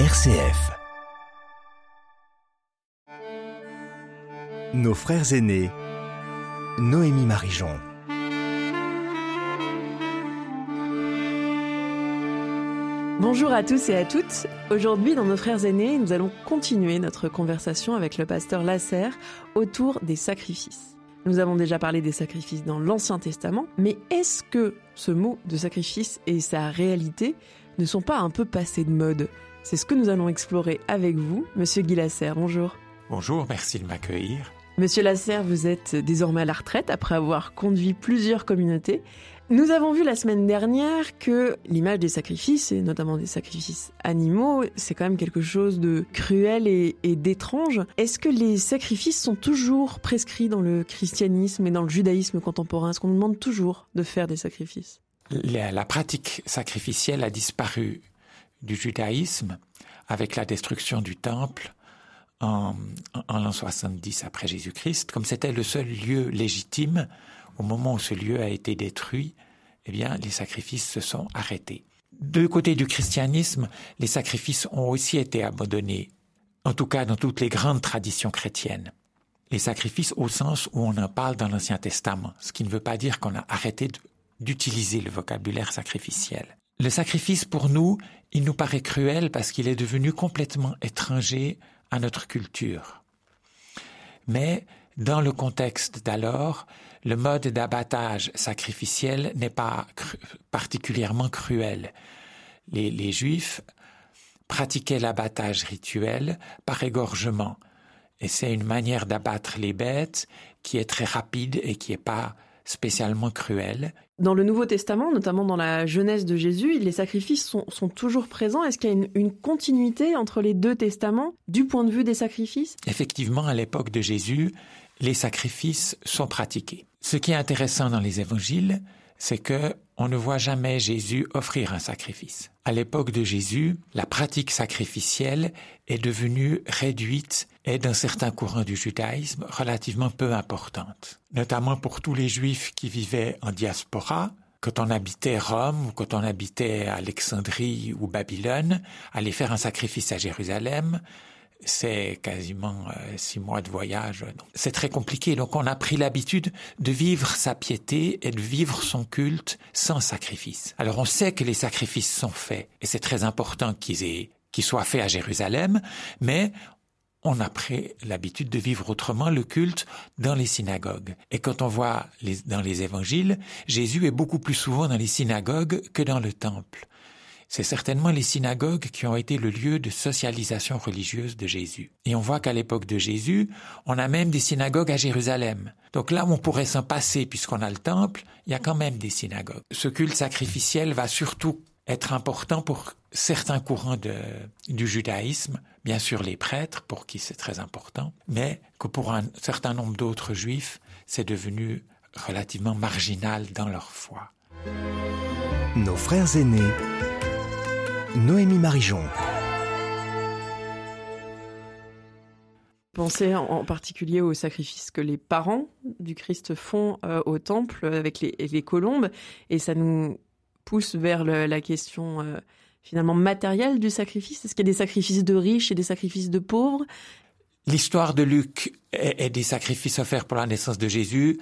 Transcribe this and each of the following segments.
RCF. Nos frères aînés. Noémie Marijon. Bonjour à tous et à toutes. Aujourd'hui, dans Nos Frères aînés, nous allons continuer notre conversation avec le pasteur Lasserre autour des sacrifices. Nous avons déjà parlé des sacrifices dans l'Ancien Testament, mais est-ce que ce mot de sacrifice et sa réalité ne sont pas un peu passés de mode C'est ce que nous allons explorer avec vous, monsieur Guy Lasserre. Bonjour. Bonjour, merci de m'accueillir. Monsieur Lasserre, vous êtes désormais à la retraite après avoir conduit plusieurs communautés. Nous avons vu la semaine dernière que l'image des sacrifices, et notamment des sacrifices animaux, c'est quand même quelque chose de cruel et, d'étrange. Est-ce que les sacrifices sont toujours prescrits dans le christianisme et dans le judaïsme contemporain? Est-ce qu'on nous demande toujours de faire des sacrifices? La, la pratique sacrificielle a disparu du judaïsme avec la destruction du temple en, l'an 70 après Jésus-Christ, comme c'était le seul lieu légitime au moment où ce lieu a été détruit, eh bien, les sacrifices se sont arrêtés. De côté du christianisme, les sacrifices ont aussi été abandonnés, en tout cas dans toutes les grandes traditions chrétiennes. Les sacrifices au sens où on en parle dans l'Ancien Testament, ce qui ne veut pas dire qu'on a arrêté d'utiliser le vocabulaire sacrificiel. Le sacrifice, pour nous, il nous paraît cruel parce qu'il est devenu complètement étranger à notre culture. Mais dans le contexte d'alors, le mode d'abattage sacrificiel n'est pas particulièrement cruel. Les, les Juifs pratiquaient l'abattage rituel par égorgement. Et c'est une manière d'abattre les bêtes qui est très rapide et qui n'est pas spécialement cruel. Dans le Nouveau Testament, notamment dans la jeunesse de Jésus, les sacrifices sont, sont toujours présents. Est-ce qu'il y a une, une, continuité entre les deux testaments du point de vue des sacrifices? Effectivement, à l'époque de Jésus, les sacrifices sont pratiqués. Ce qui est intéressant dans les évangiles, c'est que on ne voit jamais Jésus offrir un sacrifice. À l'époque de Jésus, la pratique sacrificielle est devenue réduite et dans certains courants du judaïsme relativement peu importante, notamment pour tous les juifs qui vivaient en diaspora, quand on habitait Rome ou quand on habitait Alexandrie ou Babylone, aller faire un sacrifice à Jérusalem, c'est quasiment euh, six mois de voyage. C'est très compliqué. Donc on a pris l'habitude de vivre sa piété et de vivre son culte sans sacrifice. Alors on sait que les sacrifices sont faits et c'est très important qu'ils soient faits à Jérusalem, mais on a pris l'habitude de vivre autrement le culte dans les synagogues. Et quand on voit dans les évangiles, Jésus est beaucoup plus souvent dans les synagogues que dans le temple. C'est certainement les synagogues qui ont été le lieu de socialisation religieuse de Jésus. Et on voit qu'à l'époque de Jésus, on a même des synagogues à Jérusalem. Donc là où on pourrait s'en passer puisqu'on a le temple, il y a quand même des synagogues. Ce culte sacrificiel va surtout être important pour certains courants du judaïsme, bien sûr les prêtres, pour qui c'est très important, mais que pour un certain nombre d'autres juifs, c'est devenu relativement marginal dans leur foi. Nos frères aînés Noémie Marijon. Pensez en particulier aux sacrifices que les parents du Christ font euh, au temple avec les, les, colombes, et ça nous pousse vers le, la question euh, finalement matérielle du sacrifice. Est-ce qu'il y a des sacrifices de riches et des sacrifices de pauvres? L'histoire de Luc et, des sacrifices offerts pour la naissance de Jésus,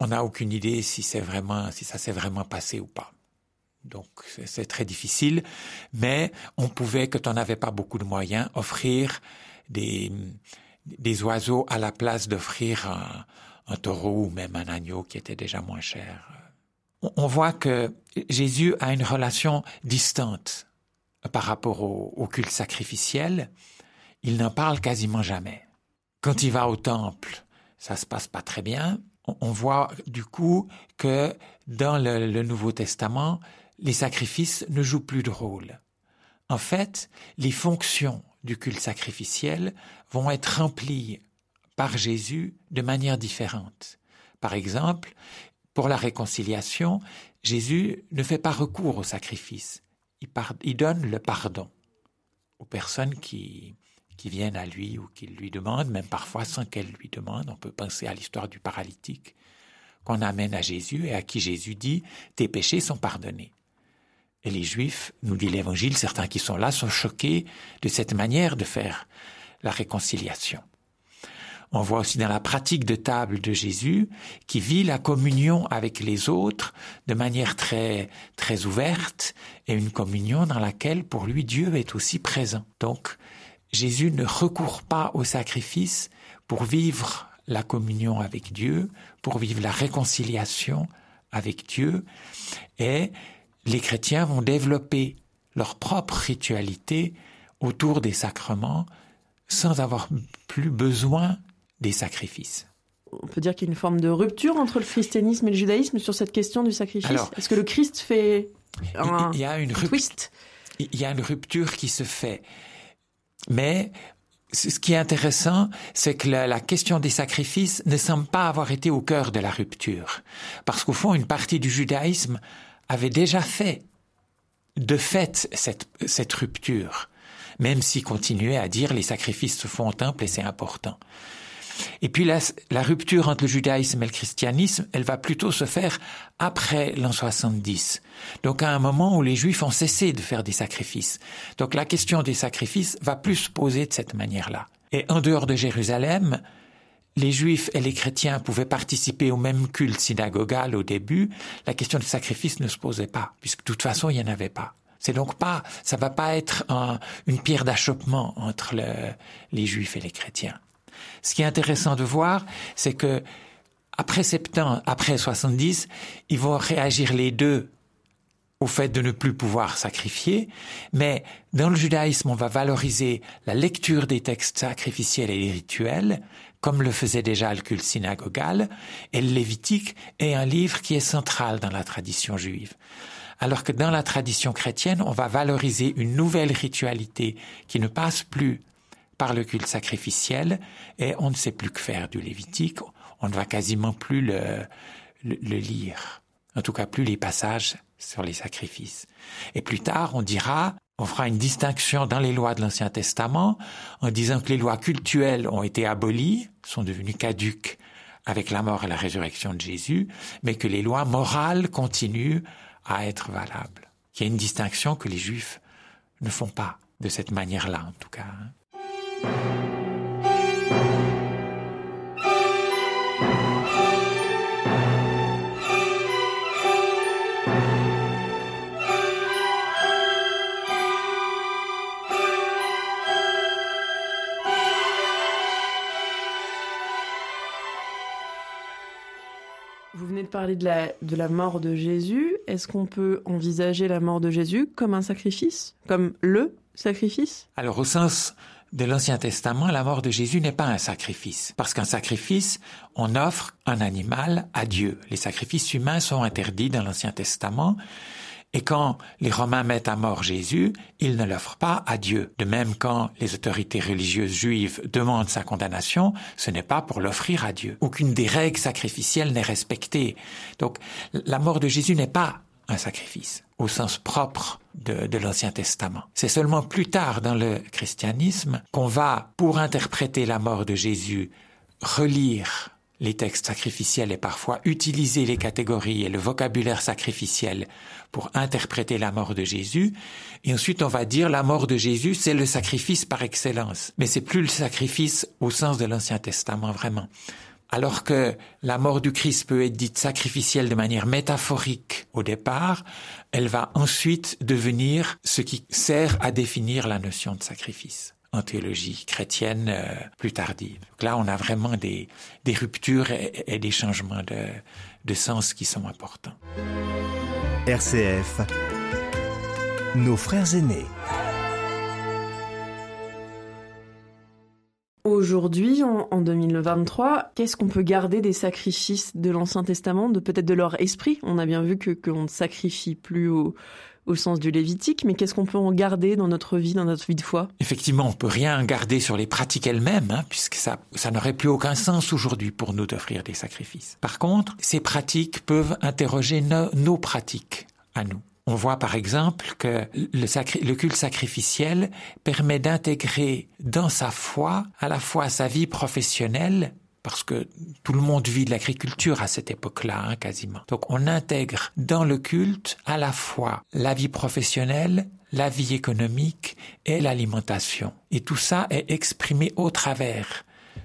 on n'a aucune idée si c'est vraiment, si ça s'est vraiment passé ou pas. Donc c'est très difficile, mais on pouvait, quand on n'avait pas beaucoup de moyens, offrir des, des oiseaux à la place d'offrir un, taureau ou même un agneau qui était déjà moins cher. On, voit que Jésus a une relation distante par rapport au, culte sacrificiel. Il n'en parle quasiment jamais. Quand il va au temple, ça se passe pas très bien. On, voit du coup que dans le Nouveau Testament, les sacrifices ne jouent plus de rôle. En fait, les fonctions du culte sacrificiel vont être remplies par Jésus de manière différente. Par exemple, pour la réconciliation, Jésus ne fait pas recours au sacrifice. Il, donne le pardon aux personnes qui, qui viennent à lui ou qui lui demandent, même parfois sans qu'elles lui demandent. On peut penser à l'histoire du paralytique qu'on amène à Jésus et à qui Jésus dit, tes péchés sont pardonnés. Et les Juifs, nous dit l'Évangile, certains qui sont là sont choqués de cette manière de faire la réconciliation. On voit aussi dans la pratique de table de Jésus qui vit la communion avec les autres de manière très très ouverte et une communion dans laquelle pour lui Dieu est aussi présent. Donc Jésus ne recourt pas au sacrifice pour vivre la communion avec Dieu, pour vivre la réconciliation avec Dieu et les chrétiens vont développer leur propre ritualité autour des sacrements sans avoir plus besoin des sacrifices. On peut dire qu'il y a une forme de rupture entre le christianisme et le judaïsme sur cette question du sacrifice? Est-ce que le Christ fait un, il y a une twist? Il y a une rupture qui se fait. Mais ce qui est intéressant, c'est que la, question des sacrifices ne semble pas avoir été au cœur de la rupture. Parce qu'au fond, une partie du judaïsme avait déjà fait de fait cette, cette rupture, même s'il continuait à dire les sacrifices se font au temple et c'est important. Et puis la, la, rupture entre le judaïsme et le christianisme, elle va plutôt se faire après l'an 70. Donc à un moment où les juifs ont cessé de faire des sacrifices. Donc la question des sacrifices va plus se poser de cette manière-là. Et en dehors de Jérusalem, les juifs et les chrétiens pouvaient participer au même culte synagogal au début, la question du sacrifice ne se posait pas, puisque de toute façon, il n'y en avait pas. C'est donc pas, ça va pas être une pierre d'achoppement entre les juifs et les chrétiens. Ce qui est intéressant de voir, c'est que après 70, après 70, ils vont réagir les deux au fait de ne plus pouvoir sacrifier, mais dans le judaïsme, on va valoriser la lecture des textes sacrificiels et les rituels, comme le faisait déjà le culte synagogal, et le Lévitique est un livre qui est central dans la tradition juive. Alors que dans la tradition chrétienne, on va valoriser une nouvelle ritualité qui ne passe plus par le culte sacrificiel, et on ne sait plus que faire du Lévitique, on ne va quasiment plus le, le lire, en tout cas plus les passages sur les sacrifices. Et plus tard, on dira, on fera une distinction dans les lois de l'Ancien Testament en disant que les lois cultuelles ont été abolies, sont devenues caduques avec la mort et la résurrection de Jésus, mais que les lois morales continuent à être valables. Il y a une distinction que les Juifs ne font pas de cette manière-là, en tout cas. De la, de la mort de Jésus. Est-ce qu'on peut envisager la mort de Jésus comme un sacrifice Comme le sacrifice? Alors au sens de l'Ancien Testament, la mort de Jésus n'est pas un sacrifice. Parce qu'un sacrifice, on offre un animal à Dieu. Les sacrifices humains sont interdits dans l'Ancien Testament. Et quand les Romains mettent à mort Jésus, ils ne l'offrent pas à Dieu. De même, quand les autorités religieuses juives demandent sa condamnation, ce n'est pas pour l'offrir à Dieu. Aucune des règles sacrificielles n'est respectée. Donc, la mort de Jésus n'est pas un sacrifice au sens propre de, l'Ancien Testament. C'est seulement plus tard dans le christianisme qu'on va, pour interpréter la mort de Jésus, relire les textes sacrificiels et parfois utiliser les catégories et le vocabulaire sacrificiel pour interpréter la mort de Jésus. Et ensuite, on va dire la mort de Jésus, c'est le sacrifice par excellence. Mais c'est plus le sacrifice au sens de l'Ancien Testament vraiment. Alors que la mort du Christ peut être dite sacrificielle de manière métaphorique au départ, elle va ensuite devenir ce qui sert à définir la notion de sacrifice en théologie chrétienne euh, plus tardive. Donc là, on a vraiment des, des ruptures et, des changements de, de sens qui sont importants. RCF, nos frères aînés. Aujourd'hui, en, en 2023, qu'est-ce qu'on peut garder des sacrifices de l'Ancien Testament, de peut-être de leur esprit? On a bien vu que qu'on ne sacrifie plus au, au sens du Lévitique, mais qu'est-ce qu'on peut en garder dans notre vie, dans notre vie de foi? Effectivement, on peut rien garder sur les pratiques elles-mêmes, hein, puisque ça, ça n'aurait plus aucun sens aujourd'hui pour nous d'offrir des sacrifices. Par contre, ces pratiques peuvent interroger nos pratiques à nous. On voit par exemple que le, culte sacrificiel permet d'intégrer dans sa foi à la fois sa vie professionnelle parce que tout le monde vit de l'agriculture à cette époque-là, hein, quasiment. Donc on intègre dans le culte à la fois la vie professionnelle, la vie économique et l'alimentation. Et tout ça est exprimé au travers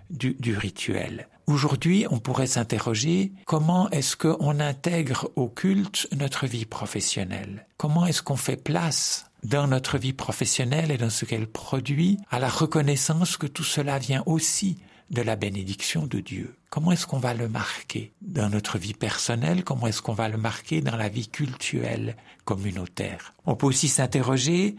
du rituel. Aujourd'hui, on pourrait s'interroger comment est-ce qu'on intègre au culte notre vie professionnelle? Comment est-ce qu'on fait place dans notre vie professionnelle et dans ce qu'elle produit à la reconnaissance que tout cela vient aussi de la bénédiction de Dieu? Comment est-ce qu'on va le marquer dans notre vie personnelle? Comment est-ce qu'on va le marquer dans la vie culturelle communautaire? On peut aussi s'interroger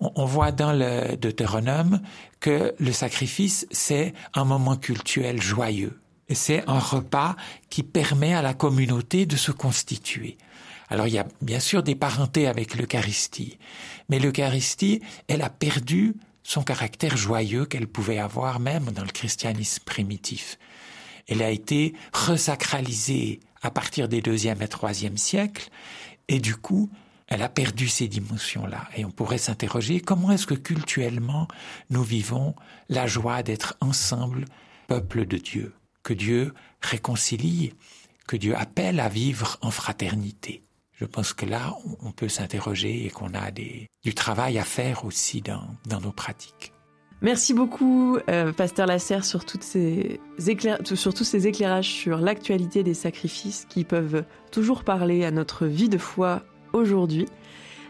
on, voit dans le Deutéronome que le sacrifice, c'est un moment cultuel joyeux c'est un repas qui permet à la communauté de se constituer. Alors il y a bien sûr des parentés avec l'Eucharistie, mais l'Eucharistie, elle a perdu son caractère joyeux qu'elle pouvait avoir même dans le christianisme primitif. Elle a été resacralisée à partir des deuxième et troisième siècles, et du coup, elle a perdu ces dimensions-là. Et on pourrait s'interroger comment est-ce que culturellement nous vivons la joie d'être ensemble, peuple de Dieu? Que Dieu réconcilie, que Dieu appelle à vivre en fraternité. Je pense que là, on peut s'interroger et qu'on a du travail à faire aussi dans, nos pratiques. Merci beaucoup, euh, Pasteur Lasserre, sur tous ces éclairages sur l'actualité des sacrifices qui peuvent toujours parler à notre vie de foi aujourd'hui.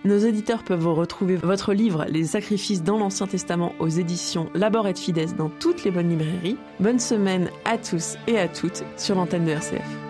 Nos auditeurs peuvent retrouver votre livre Les sacrifices dans l'Ancien Testament aux éditions Labor et Fides dans toutes les bonnes librairies. Bonne semaine à tous et à toutes sur l'antenne de RCF.